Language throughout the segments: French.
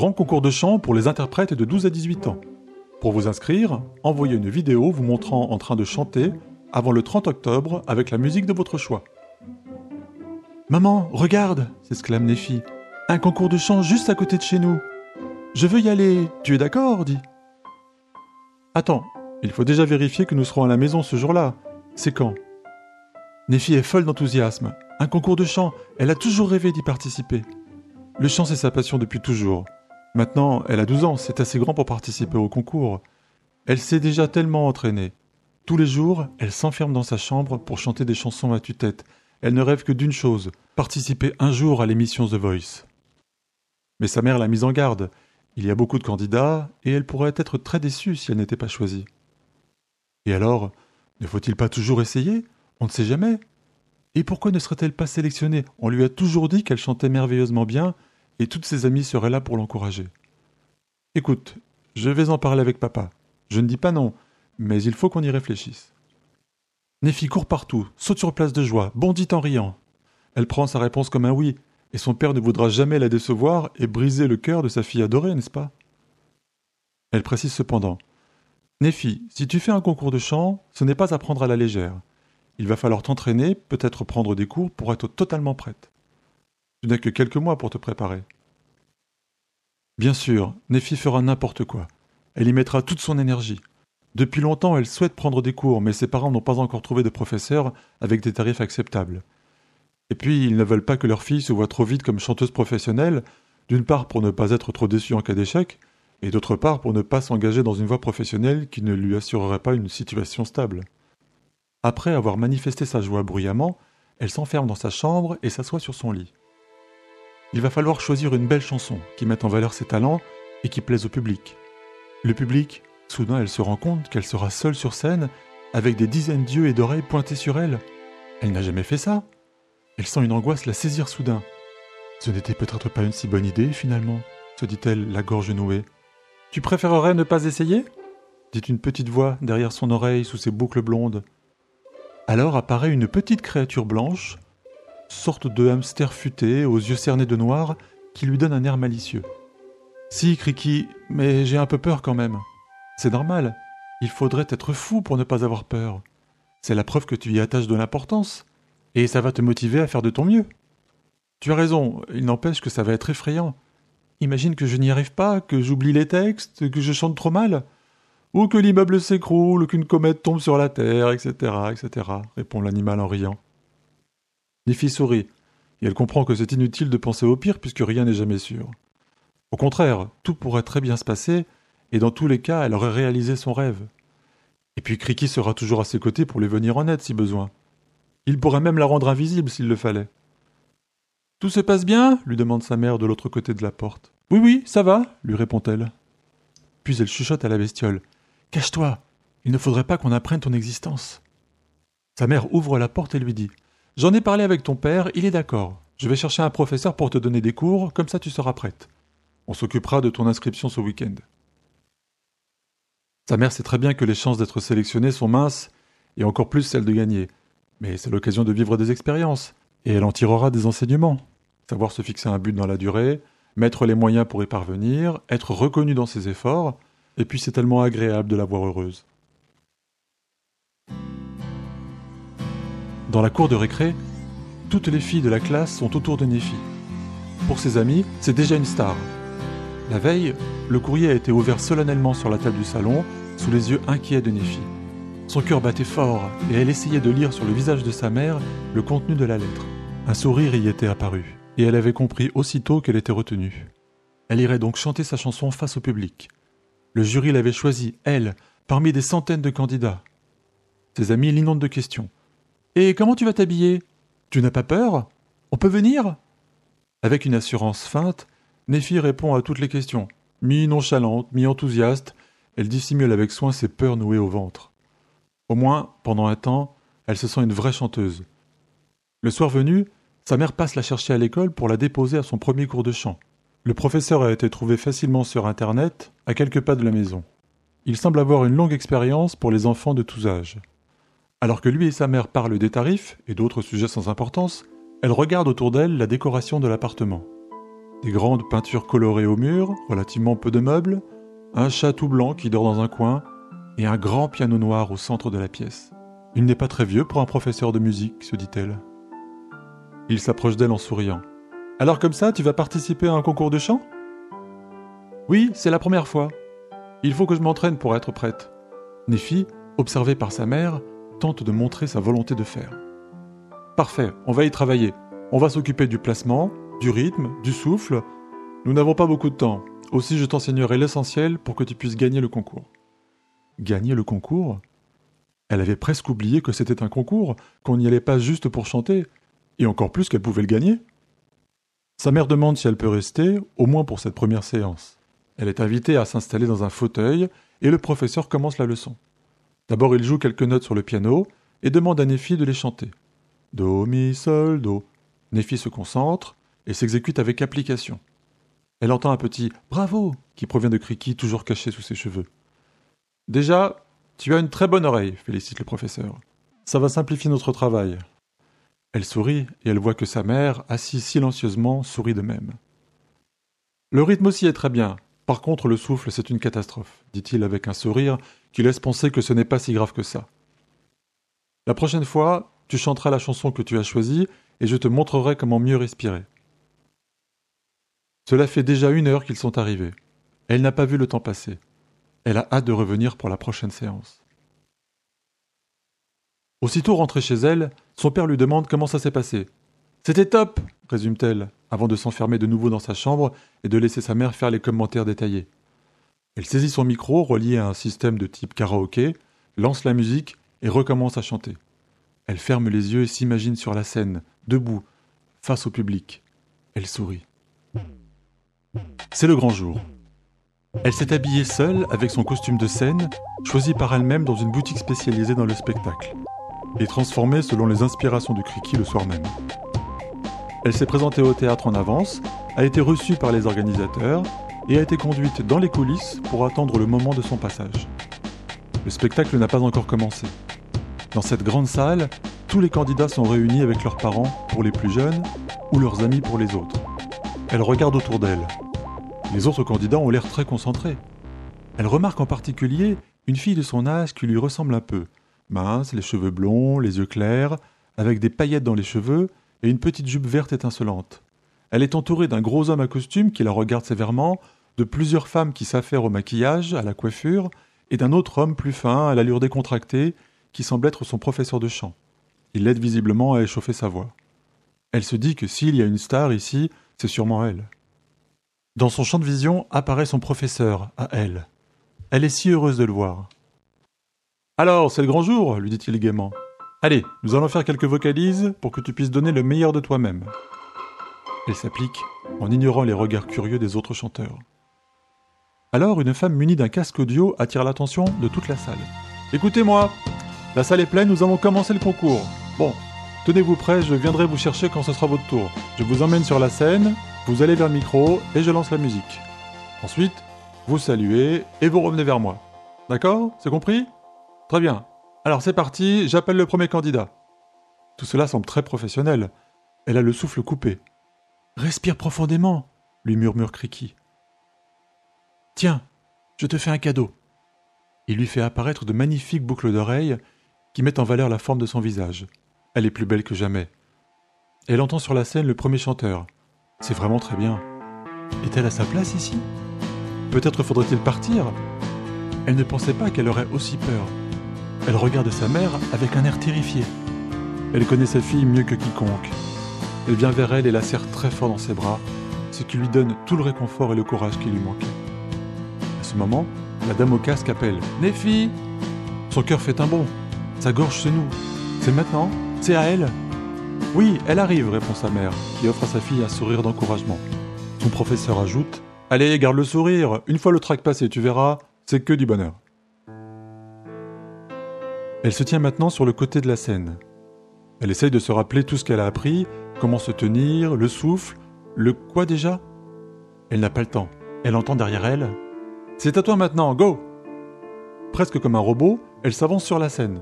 Grand concours de chant pour les interprètes de 12 à 18 ans. Pour vous inscrire, envoyez une vidéo vous montrant en train de chanter avant le 30 octobre avec la musique de votre choix. Maman, regarde s'exclame Nephi. Un concours de chant juste à côté de chez nous. Je veux y aller. Tu es d'accord dit. Attends, il faut déjà vérifier que nous serons à la maison ce jour-là. C'est quand? Nephi est folle d'enthousiasme. Un concours de chant, elle a toujours rêvé d'y participer. Le chant, c'est sa passion depuis toujours. Maintenant, elle a 12 ans, c'est assez grand pour participer au concours. Elle s'est déjà tellement entraînée. Tous les jours, elle s'enferme dans sa chambre pour chanter des chansons à tue-tête. Elle ne rêve que d'une chose, participer un jour à l'émission The Voice. Mais sa mère l'a mise en garde. Il y a beaucoup de candidats, et elle pourrait être très déçue si elle n'était pas choisie. Et alors, ne faut-il pas toujours essayer? On ne sait jamais. Et pourquoi ne serait-elle pas sélectionnée? On lui a toujours dit qu'elle chantait merveilleusement bien, et toutes ses amies seraient là pour l'encourager. Écoute, je vais en parler avec papa. Je ne dis pas non, mais il faut qu'on y réfléchisse. Nephi court partout, saute sur place de joie, bondit en riant. Elle prend sa réponse comme un oui, et son père ne voudra jamais la décevoir et briser le cœur de sa fille adorée, n'est-ce pas? Elle précise cependant Nephi, si tu fais un concours de chant, ce n'est pas à prendre à la légère. Il va falloir t'entraîner, peut-être prendre des cours pour être totalement prête. Tu n'as que quelques mois pour te préparer. Bien sûr, Nephi fera n'importe quoi. Elle y mettra toute son énergie. Depuis longtemps, elle souhaite prendre des cours, mais ses parents n'ont pas encore trouvé de professeur avec des tarifs acceptables. Et puis, ils ne veulent pas que leur fille se voie trop vite comme chanteuse professionnelle, d'une part pour ne pas être trop déçue en cas d'échec, et d'autre part pour ne pas s'engager dans une voie professionnelle qui ne lui assurerait pas une situation stable. Après avoir manifesté sa joie bruyamment, elle s'enferme dans sa chambre et s'assoit sur son lit. Il va falloir choisir une belle chanson qui mette en valeur ses talents et qui plaise au public. Le public, Soudain, elle se rend compte qu'elle sera seule sur scène, avec des dizaines d'yeux et d'oreilles pointés sur elle. Elle n'a jamais fait ça. Elle sent une angoisse la saisir soudain. Ce n'était peut-être pas une si bonne idée, finalement, se dit-elle, la gorge nouée. Tu préférerais ne pas essayer? dit une petite voix derrière son oreille sous ses boucles blondes. Alors apparaît une petite créature blanche, sorte de hamster futé, aux yeux cernés de noir, qui lui donne un air malicieux. Si, Criki, mais j'ai un peu peur quand même. C'est normal. Il faudrait être fou pour ne pas avoir peur. C'est la preuve que tu y attaches de l'importance. Et ça va te motiver à faire de ton mieux. Tu as raison, il n'empêche que ça va être effrayant. Imagine que je n'y arrive pas, que j'oublie les textes, que je chante trop mal. Ou que l'immeuble s'écroule, ou qu'une comète tombe sur la terre, etc., etc., répond l'animal en riant. Nifi sourit, et elle comprend que c'est inutile de penser au pire puisque rien n'est jamais sûr. Au contraire, tout pourrait très bien se passer, et dans tous les cas, elle aurait réalisé son rêve. Et puis Criki sera toujours à ses côtés pour lui venir en aide si besoin. Il pourrait même la rendre invisible s'il le fallait. Tout se passe bien? lui demande sa mère de l'autre côté de la porte. Oui, oui, ça va, lui répond-elle. Puis elle chuchote à la bestiole. Cache-toi, il ne faudrait pas qu'on apprenne ton existence. Sa mère ouvre la porte et lui dit. J'en ai parlé avec ton père, il est d'accord. Je vais chercher un professeur pour te donner des cours, comme ça tu seras prête. On s'occupera de ton inscription ce week-end. Sa mère sait très bien que les chances d'être sélectionnée sont minces, et encore plus celles de gagner. Mais c'est l'occasion de vivre des expériences, et elle en tirera des enseignements. Savoir se fixer un but dans la durée, mettre les moyens pour y parvenir, être reconnue dans ses efforts, et puis c'est tellement agréable de la voir heureuse. Dans la cour de récré, toutes les filles de la classe sont autour de Nephi. Pour ses amis, c'est déjà une star. La veille, le courrier a été ouvert solennellement sur la table du salon sous les yeux inquiets de Nephi. Son cœur battait fort et elle essayait de lire sur le visage de sa mère le contenu de la lettre. Un sourire y était apparu et elle avait compris aussitôt qu'elle était retenue. Elle irait donc chanter sa chanson face au public. Le jury l'avait choisie, elle, parmi des centaines de candidats. Ses amis l'inondent de questions. Et comment tu vas t'habiller? Tu n'as pas peur? On peut venir? Avec une assurance feinte, Nephi répond à toutes les questions. Mi-nonchalante, mi-enthousiaste, elle dissimule avec soin ses peurs nouées au ventre. Au moins, pendant un temps, elle se sent une vraie chanteuse. Le soir venu, sa mère passe la chercher à l'école pour la déposer à son premier cours de chant. Le professeur a été trouvé facilement sur Internet, à quelques pas de la maison. Il semble avoir une longue expérience pour les enfants de tous âges. Alors que lui et sa mère parlent des tarifs et d'autres sujets sans importance, elle regarde autour d'elle la décoration de l'appartement. des grandes peintures colorées au mur, relativement peu de meubles, un chat tout blanc qui dort dans un coin, et un grand piano noir au centre de la pièce. Il n'est pas très vieux pour un professeur de musique, se dit-elle. Il s'approche d'elle en souriant. Alors comme ça, tu vas participer à un concours de chant? Oui, c'est la première fois. Il faut que je m'entraîne pour être prête. Nephi, observée par sa mère, tente de montrer sa volonté de faire. Parfait, on va y travailler. On va s'occuper du placement, du rythme, du souffle. Nous n'avons pas beaucoup de temps. Aussi, je t'enseignerai l'essentiel pour que tu puisses gagner le concours. Gagner le concours? Elle avait presque oublié que c'était un concours, qu'on n'y allait pas juste pour chanter, et encore plus qu'elle pouvait le gagner. Sa mère demande si elle peut rester, au moins pour cette première séance. Elle est invitée à s'installer dans un fauteuil, et le professeur commence la leçon. D'abord, il joue quelques notes sur le piano et demande à Nephi de les chanter. Do, mi, sol, do. Nephi se concentre et s'exécute avec application. Elle entend un petit bravo qui provient de Kriki, toujours caché sous ses cheveux. Déjà, tu as une très bonne oreille, félicite le professeur. Ça va simplifier notre travail. Elle sourit et elle voit que sa mère, assise silencieusement, sourit de même. Le rythme aussi est très bien. Par contre, le souffle, c'est une catastrophe, dit-il avec un sourire qui laisse penser que ce n'est pas si grave que ça. La prochaine fois, tu chanteras la chanson que tu as choisie et je te montrerai comment mieux respirer. Cela fait déjà une heure qu'ils sont arrivés. Elle n'a pas vu le temps passer. Elle a hâte de revenir pour la prochaine séance. Aussitôt rentrée chez elle, son père lui demande comment ça s'est passé. C'était top, résume-t-elle, avant de s'enfermer de nouveau dans sa chambre et de laisser sa mère faire les commentaires détaillés. Elle saisit son micro, relié à un système de type karaoké, lance la musique et recommence à chanter. Elle ferme les yeux et s'imagine sur la scène, debout, face au public. Elle sourit. C'est le grand jour. Elle s'est habillée seule avec son costume de scène, choisi par elle-même dans une boutique spécialisée dans le spectacle, et transformé selon les inspirations du Kriki le soir même. Elle s'est présentée au théâtre en avance, a été reçue par les organisateurs et a été conduite dans les coulisses pour attendre le moment de son passage. Le spectacle n'a pas encore commencé. Dans cette grande salle, tous les candidats sont réunis avec leurs parents pour les plus jeunes ou leurs amis pour les autres. Elle regarde autour d'elle. Les autres candidats ont l'air très concentrés. Elle remarque en particulier une fille de son âge qui lui ressemble un peu. Mince, les cheveux blonds, les yeux clairs, avec des paillettes dans les cheveux et une petite jupe verte étincelante. Elle est entourée d'un gros homme à costume qui la regarde sévèrement, de plusieurs femmes qui s'affairent au maquillage, à la coiffure, et d'un autre homme plus fin, à l'allure décontractée, qui semble être son professeur de chant. Il l'aide visiblement à échauffer sa voix. Elle se dit que s'il y a une star ici, c'est sûrement elle. Dans son champ de vision apparaît son professeur, à elle. Elle est si heureuse de le voir. Alors, c'est le grand jour, lui dit-il gaiement. Allez, nous allons faire quelques vocalises pour que tu puisses donner le meilleur de toi-même. Elle s'applique en ignorant les regards curieux des autres chanteurs. Alors, une femme munie d'un casque audio attire l'attention de toute la salle. Écoutez-moi, la salle est pleine, nous allons commencer le concours. Bon, Tenez-vous prêts, je viendrai vous chercher quand ce sera votre tour. Je vous emmène sur la scène, vous allez vers le micro et je lance la musique. Ensuite, vous saluez et vous revenez vers moi. D'accord? C'est compris? Très bien. Alors c'est parti, j'appelle le premier candidat. Tout cela semble très professionnel. Elle a le souffle coupé. Respire profondément, lui murmure Kriki. Tiens, je te fais un cadeau. Il lui fait apparaître de magnifiques boucles d'oreilles qui mettent en valeur la forme de son visage. Elle est plus belle que jamais. Elle entend sur la scène le premier chanteur. C'est vraiment très bien. Est-elle à sa place ici? Peut-être faudrait-il partir? Elle ne pensait pas qu'elle aurait aussi peur. Elle regarde sa mère avec un air terrifié. Elle connaît sa fille mieux que quiconque. Elle vient vers elle et la serre très fort dans ses bras, ce qui lui donne tout le réconfort et le courage qui lui manquait. À ce moment, la dame au casque appelle Nephi Son cœur fait un bond. Sa gorge se noue. C'est maintenant c'est à elle Oui, elle arrive, répond sa mère, qui offre à sa fille un sourire d'encouragement. Son professeur ajoute Allez, garde le sourire, une fois le trac passé, tu verras, c'est que du bonheur. Elle se tient maintenant sur le côté de la scène. Elle essaye de se rappeler tout ce qu'elle a appris, comment se tenir, le souffle, le quoi déjà? Elle n'a pas le temps. Elle entend derrière elle C'est à toi maintenant, go Presque comme un robot, elle s'avance sur la scène.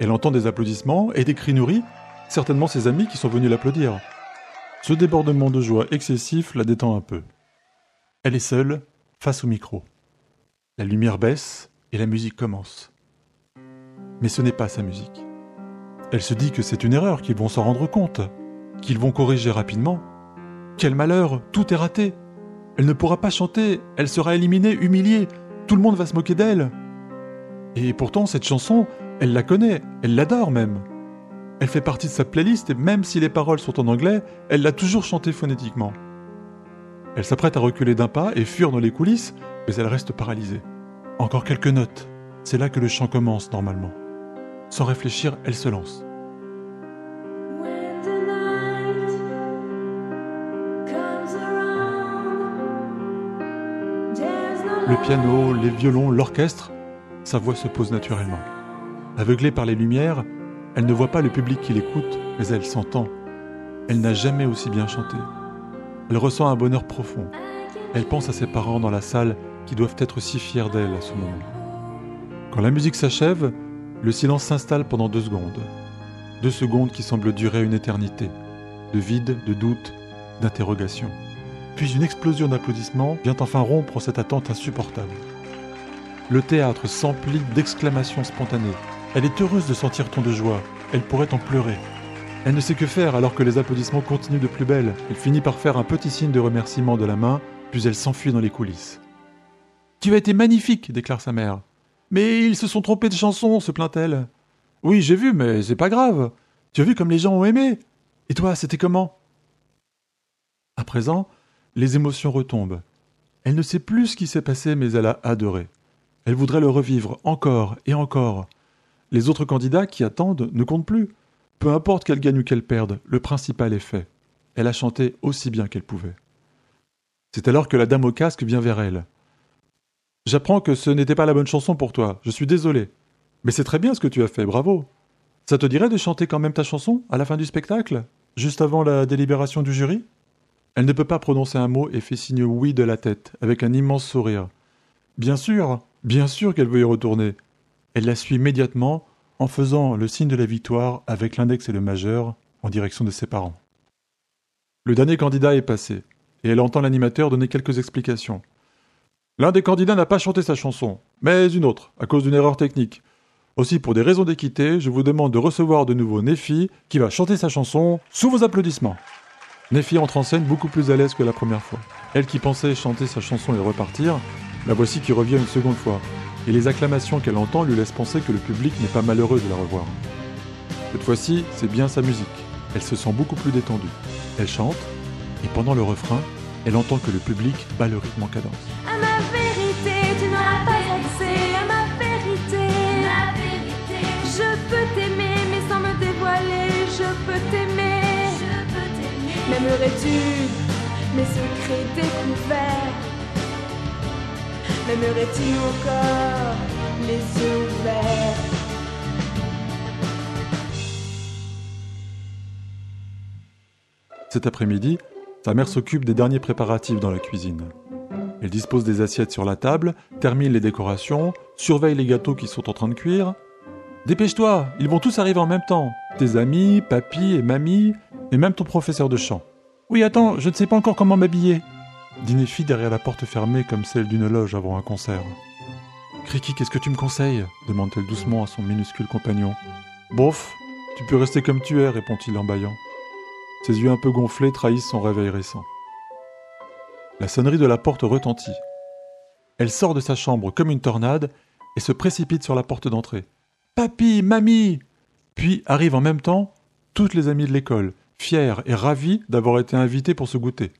Elle entend des applaudissements et des cris nourris, certainement ses amis qui sont venus l'applaudir. Ce débordement de joie excessif la détend un peu. Elle est seule, face au micro. La lumière baisse et la musique commence. Mais ce n'est pas sa musique. Elle se dit que c'est une erreur, qu'ils vont s'en rendre compte, qu'ils vont corriger rapidement. Quel malheur, tout est raté. Elle ne pourra pas chanter, elle sera éliminée, humiliée, tout le monde va se moquer d'elle. Et pourtant, cette chanson, elle la connaît, elle l'adore même. Elle fait partie de sa playlist et même si les paroles sont en anglais, elle l'a toujours chantée phonétiquement. Elle s'apprête à reculer d'un pas et fuir dans les coulisses, mais elle reste paralysée. Encore quelques notes. C'est là que le chant commence normalement. Sans réfléchir, elle se lance. Le piano, les violons, l'orchestre, sa voix se pose naturellement. Aveuglée par les lumières, elle ne voit pas le public qui l'écoute, mais elle s'entend. Elle n'a jamais aussi bien chanté. Elle ressent un bonheur profond. Elle pense à ses parents dans la salle qui doivent être si fiers d'elle à ce moment. Quand la musique s'achève, le silence s'installe pendant deux secondes. Deux secondes qui semblent durer une éternité. De vide, de doute, d'interrogation. Puis une explosion d'applaudissements vient enfin rompre cette attente insupportable. Le théâtre s'emplit d'exclamations spontanées, elle est heureuse de sentir tant de joie. Elle pourrait en pleurer. Elle ne sait que faire alors que les applaudissements continuent de plus belle. Elle finit par faire un petit signe de remerciement de la main, puis elle s'enfuit dans les coulisses. Tu as été magnifique, déclare sa mère. Mais ils se sont trompés de chanson, se plaint-elle. Oui, j'ai vu, mais c'est pas grave. Tu as vu comme les gens ont aimé. Et toi, c'était comment? À présent, les émotions retombent. Elle ne sait plus ce qui s'est passé, mais elle a adoré. Elle voudrait le revivre encore et encore. Les autres candidats qui attendent ne comptent plus. Peu importe qu'elle gagne ou qu'elle perde, le principal est fait. Elle a chanté aussi bien qu'elle pouvait. C'est alors que la dame au casque vient vers elle. J'apprends que ce n'était pas la bonne chanson pour toi, je suis désolé. Mais c'est très bien ce que tu as fait, bravo. Ça te dirait de chanter quand même ta chanson à la fin du spectacle, juste avant la délibération du jury? Elle ne peut pas prononcer un mot et fait signe oui de la tête, avec un immense sourire. Bien sûr, bien sûr qu'elle veut y retourner. Elle la suit immédiatement en faisant le signe de la victoire avec l'index et le majeur en direction de ses parents. Le dernier candidat est passé, et elle entend l'animateur donner quelques explications. L'un des candidats n'a pas chanté sa chanson, mais une autre, à cause d'une erreur technique. Aussi, pour des raisons d'équité, je vous demande de recevoir de nouveau Nefi, qui va chanter sa chanson sous vos applaudissements. Nefi entre en scène beaucoup plus à l'aise que la première fois. Elle qui pensait chanter sa chanson et repartir, la voici qui revient une seconde fois, et les acclamations qu'elle entend lui laissent penser que le public n'est pas malheureux de la revoir. Cette fois-ci, c'est bien sa musique. Elle se sent beaucoup plus détendue. Elle chante, et pendant le refrain, elle entend que le public bat le rythme en cadence. M'aimerais-tu mes secrets découverts? M'aimerais-tu encore les yeux ouverts Cet après-midi, sa mère s'occupe des derniers préparatifs dans la cuisine. Elle dispose des assiettes sur la table, termine les décorations, surveille les gâteaux qui sont en train de cuire. Dépêche-toi, ils vont tous arriver en même temps. Tes amis, papy et mamie, et même ton professeur de chant. Oui, attends, je ne sais pas encore comment m'habiller. Dit Néfi derrière la porte fermée comme celle d'une loge avant un concert. Criki, qu'est-ce que tu me conseilles? demande-t-elle doucement à son minuscule compagnon. Bof, tu peux rester comme tu es, répond-il en bâillant. Ses yeux un peu gonflés trahissent son réveil récent. La sonnerie de la porte retentit. Elle sort de sa chambre comme une tornade et se précipite sur la porte d'entrée. Papy, mamie Puis arrivent en même temps toutes les amies de l'école, fières et ravies d'avoir été invitées pour ce goûter.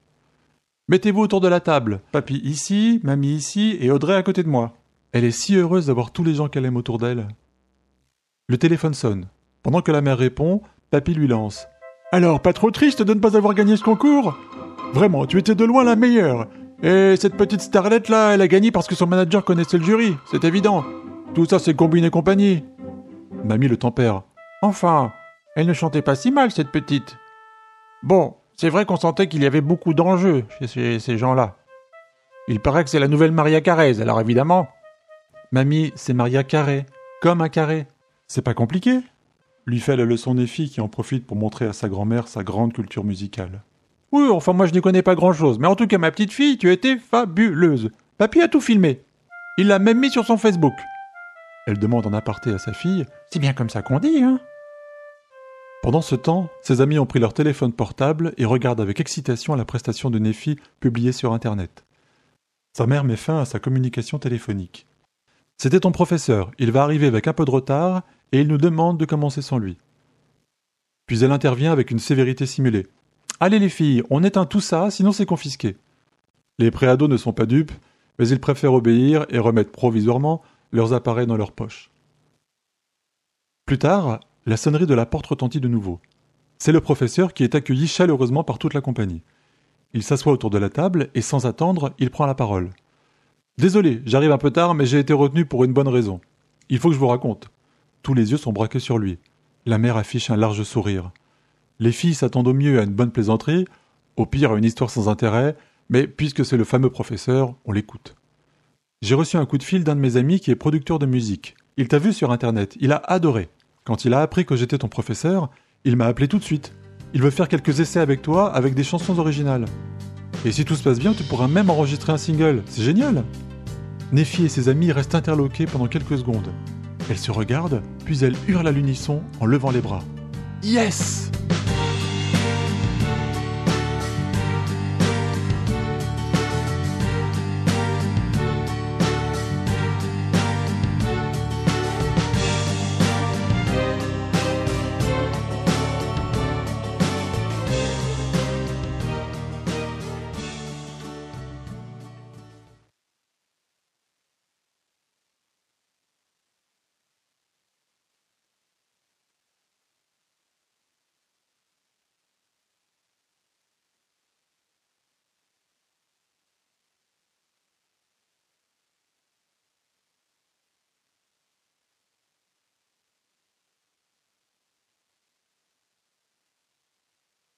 Mettez-vous autour de la table. Papy ici, mamie ici et Audrey à côté de moi. Elle est si heureuse d'avoir tous les gens qu'elle aime autour d'elle. Le téléphone sonne. Pendant que la mère répond, Papy lui lance. Alors, pas trop triste de ne pas avoir gagné ce concours? Vraiment, tu étais de loin la meilleure. Et cette petite starlette là, elle a gagné parce que son manager connaissait le jury, c'est évident. Tout ça c'est combiné compagnie. Mamie le tempère. Enfin, elle ne chantait pas si mal cette petite. Bon, c'est vrai qu'on sentait qu'il y avait beaucoup d'enjeux chez ces, ces gens-là. Il paraît que c'est la nouvelle Maria Carrez, alors évidemment. Mamie, c'est Maria Carré, comme un carré. C'est pas compliqué lui fait la leçon Néfi qui en profite pour montrer à sa grand-mère sa grande culture musicale. Oui, enfin moi je n'y connais pas grand-chose, mais en tout cas ma petite fille, tu as été fabuleuse. Papy a tout filmé. Il l'a même mis sur son Facebook. Elle demande en aparté à sa fille C'est bien comme ça qu'on dit, hein Pendant ce temps, ses amis ont pris leur téléphone portable et regardent avec excitation la prestation de Nefi publiée sur Internet. Sa mère met fin à sa communication téléphonique. C'était ton professeur, il va arriver avec un peu de retard et il nous demande de commencer sans lui. Puis elle intervient avec une sévérité simulée. Allez les filles, on éteint tout ça, sinon c'est confisqué. Les préados ne sont pas dupes, mais ils préfèrent obéir et remettre provisoirement leurs appareils dans leur poche. Plus tard, la sonnerie de la porte retentit de nouveau. C'est le professeur qui est accueilli chaleureusement par toute la compagnie. Il s'assoit autour de la table et sans attendre, il prend la parole. Désolé, j'arrive un peu tard, mais j'ai été retenu pour une bonne raison. Il faut que je vous raconte. Tous les yeux sont braqués sur lui. La mère affiche un large sourire. Les filles s'attendent au mieux à une bonne plaisanterie, au pire à une histoire sans intérêt, mais puisque c'est le fameux professeur, on l'écoute. J'ai reçu un coup de fil d'un de mes amis qui est producteur de musique. Il t'a vu sur internet, il a adoré. Quand il a appris que j'étais ton professeur, il m'a appelé tout de suite. Il veut faire quelques essais avec toi avec des chansons originales. Et si tout se passe bien, tu pourras même enregistrer un single. C'est génial Nefi et ses amis restent interloqués pendant quelques secondes. Elle se regarde, puis elle hurle à l'unisson en levant les bras. Yes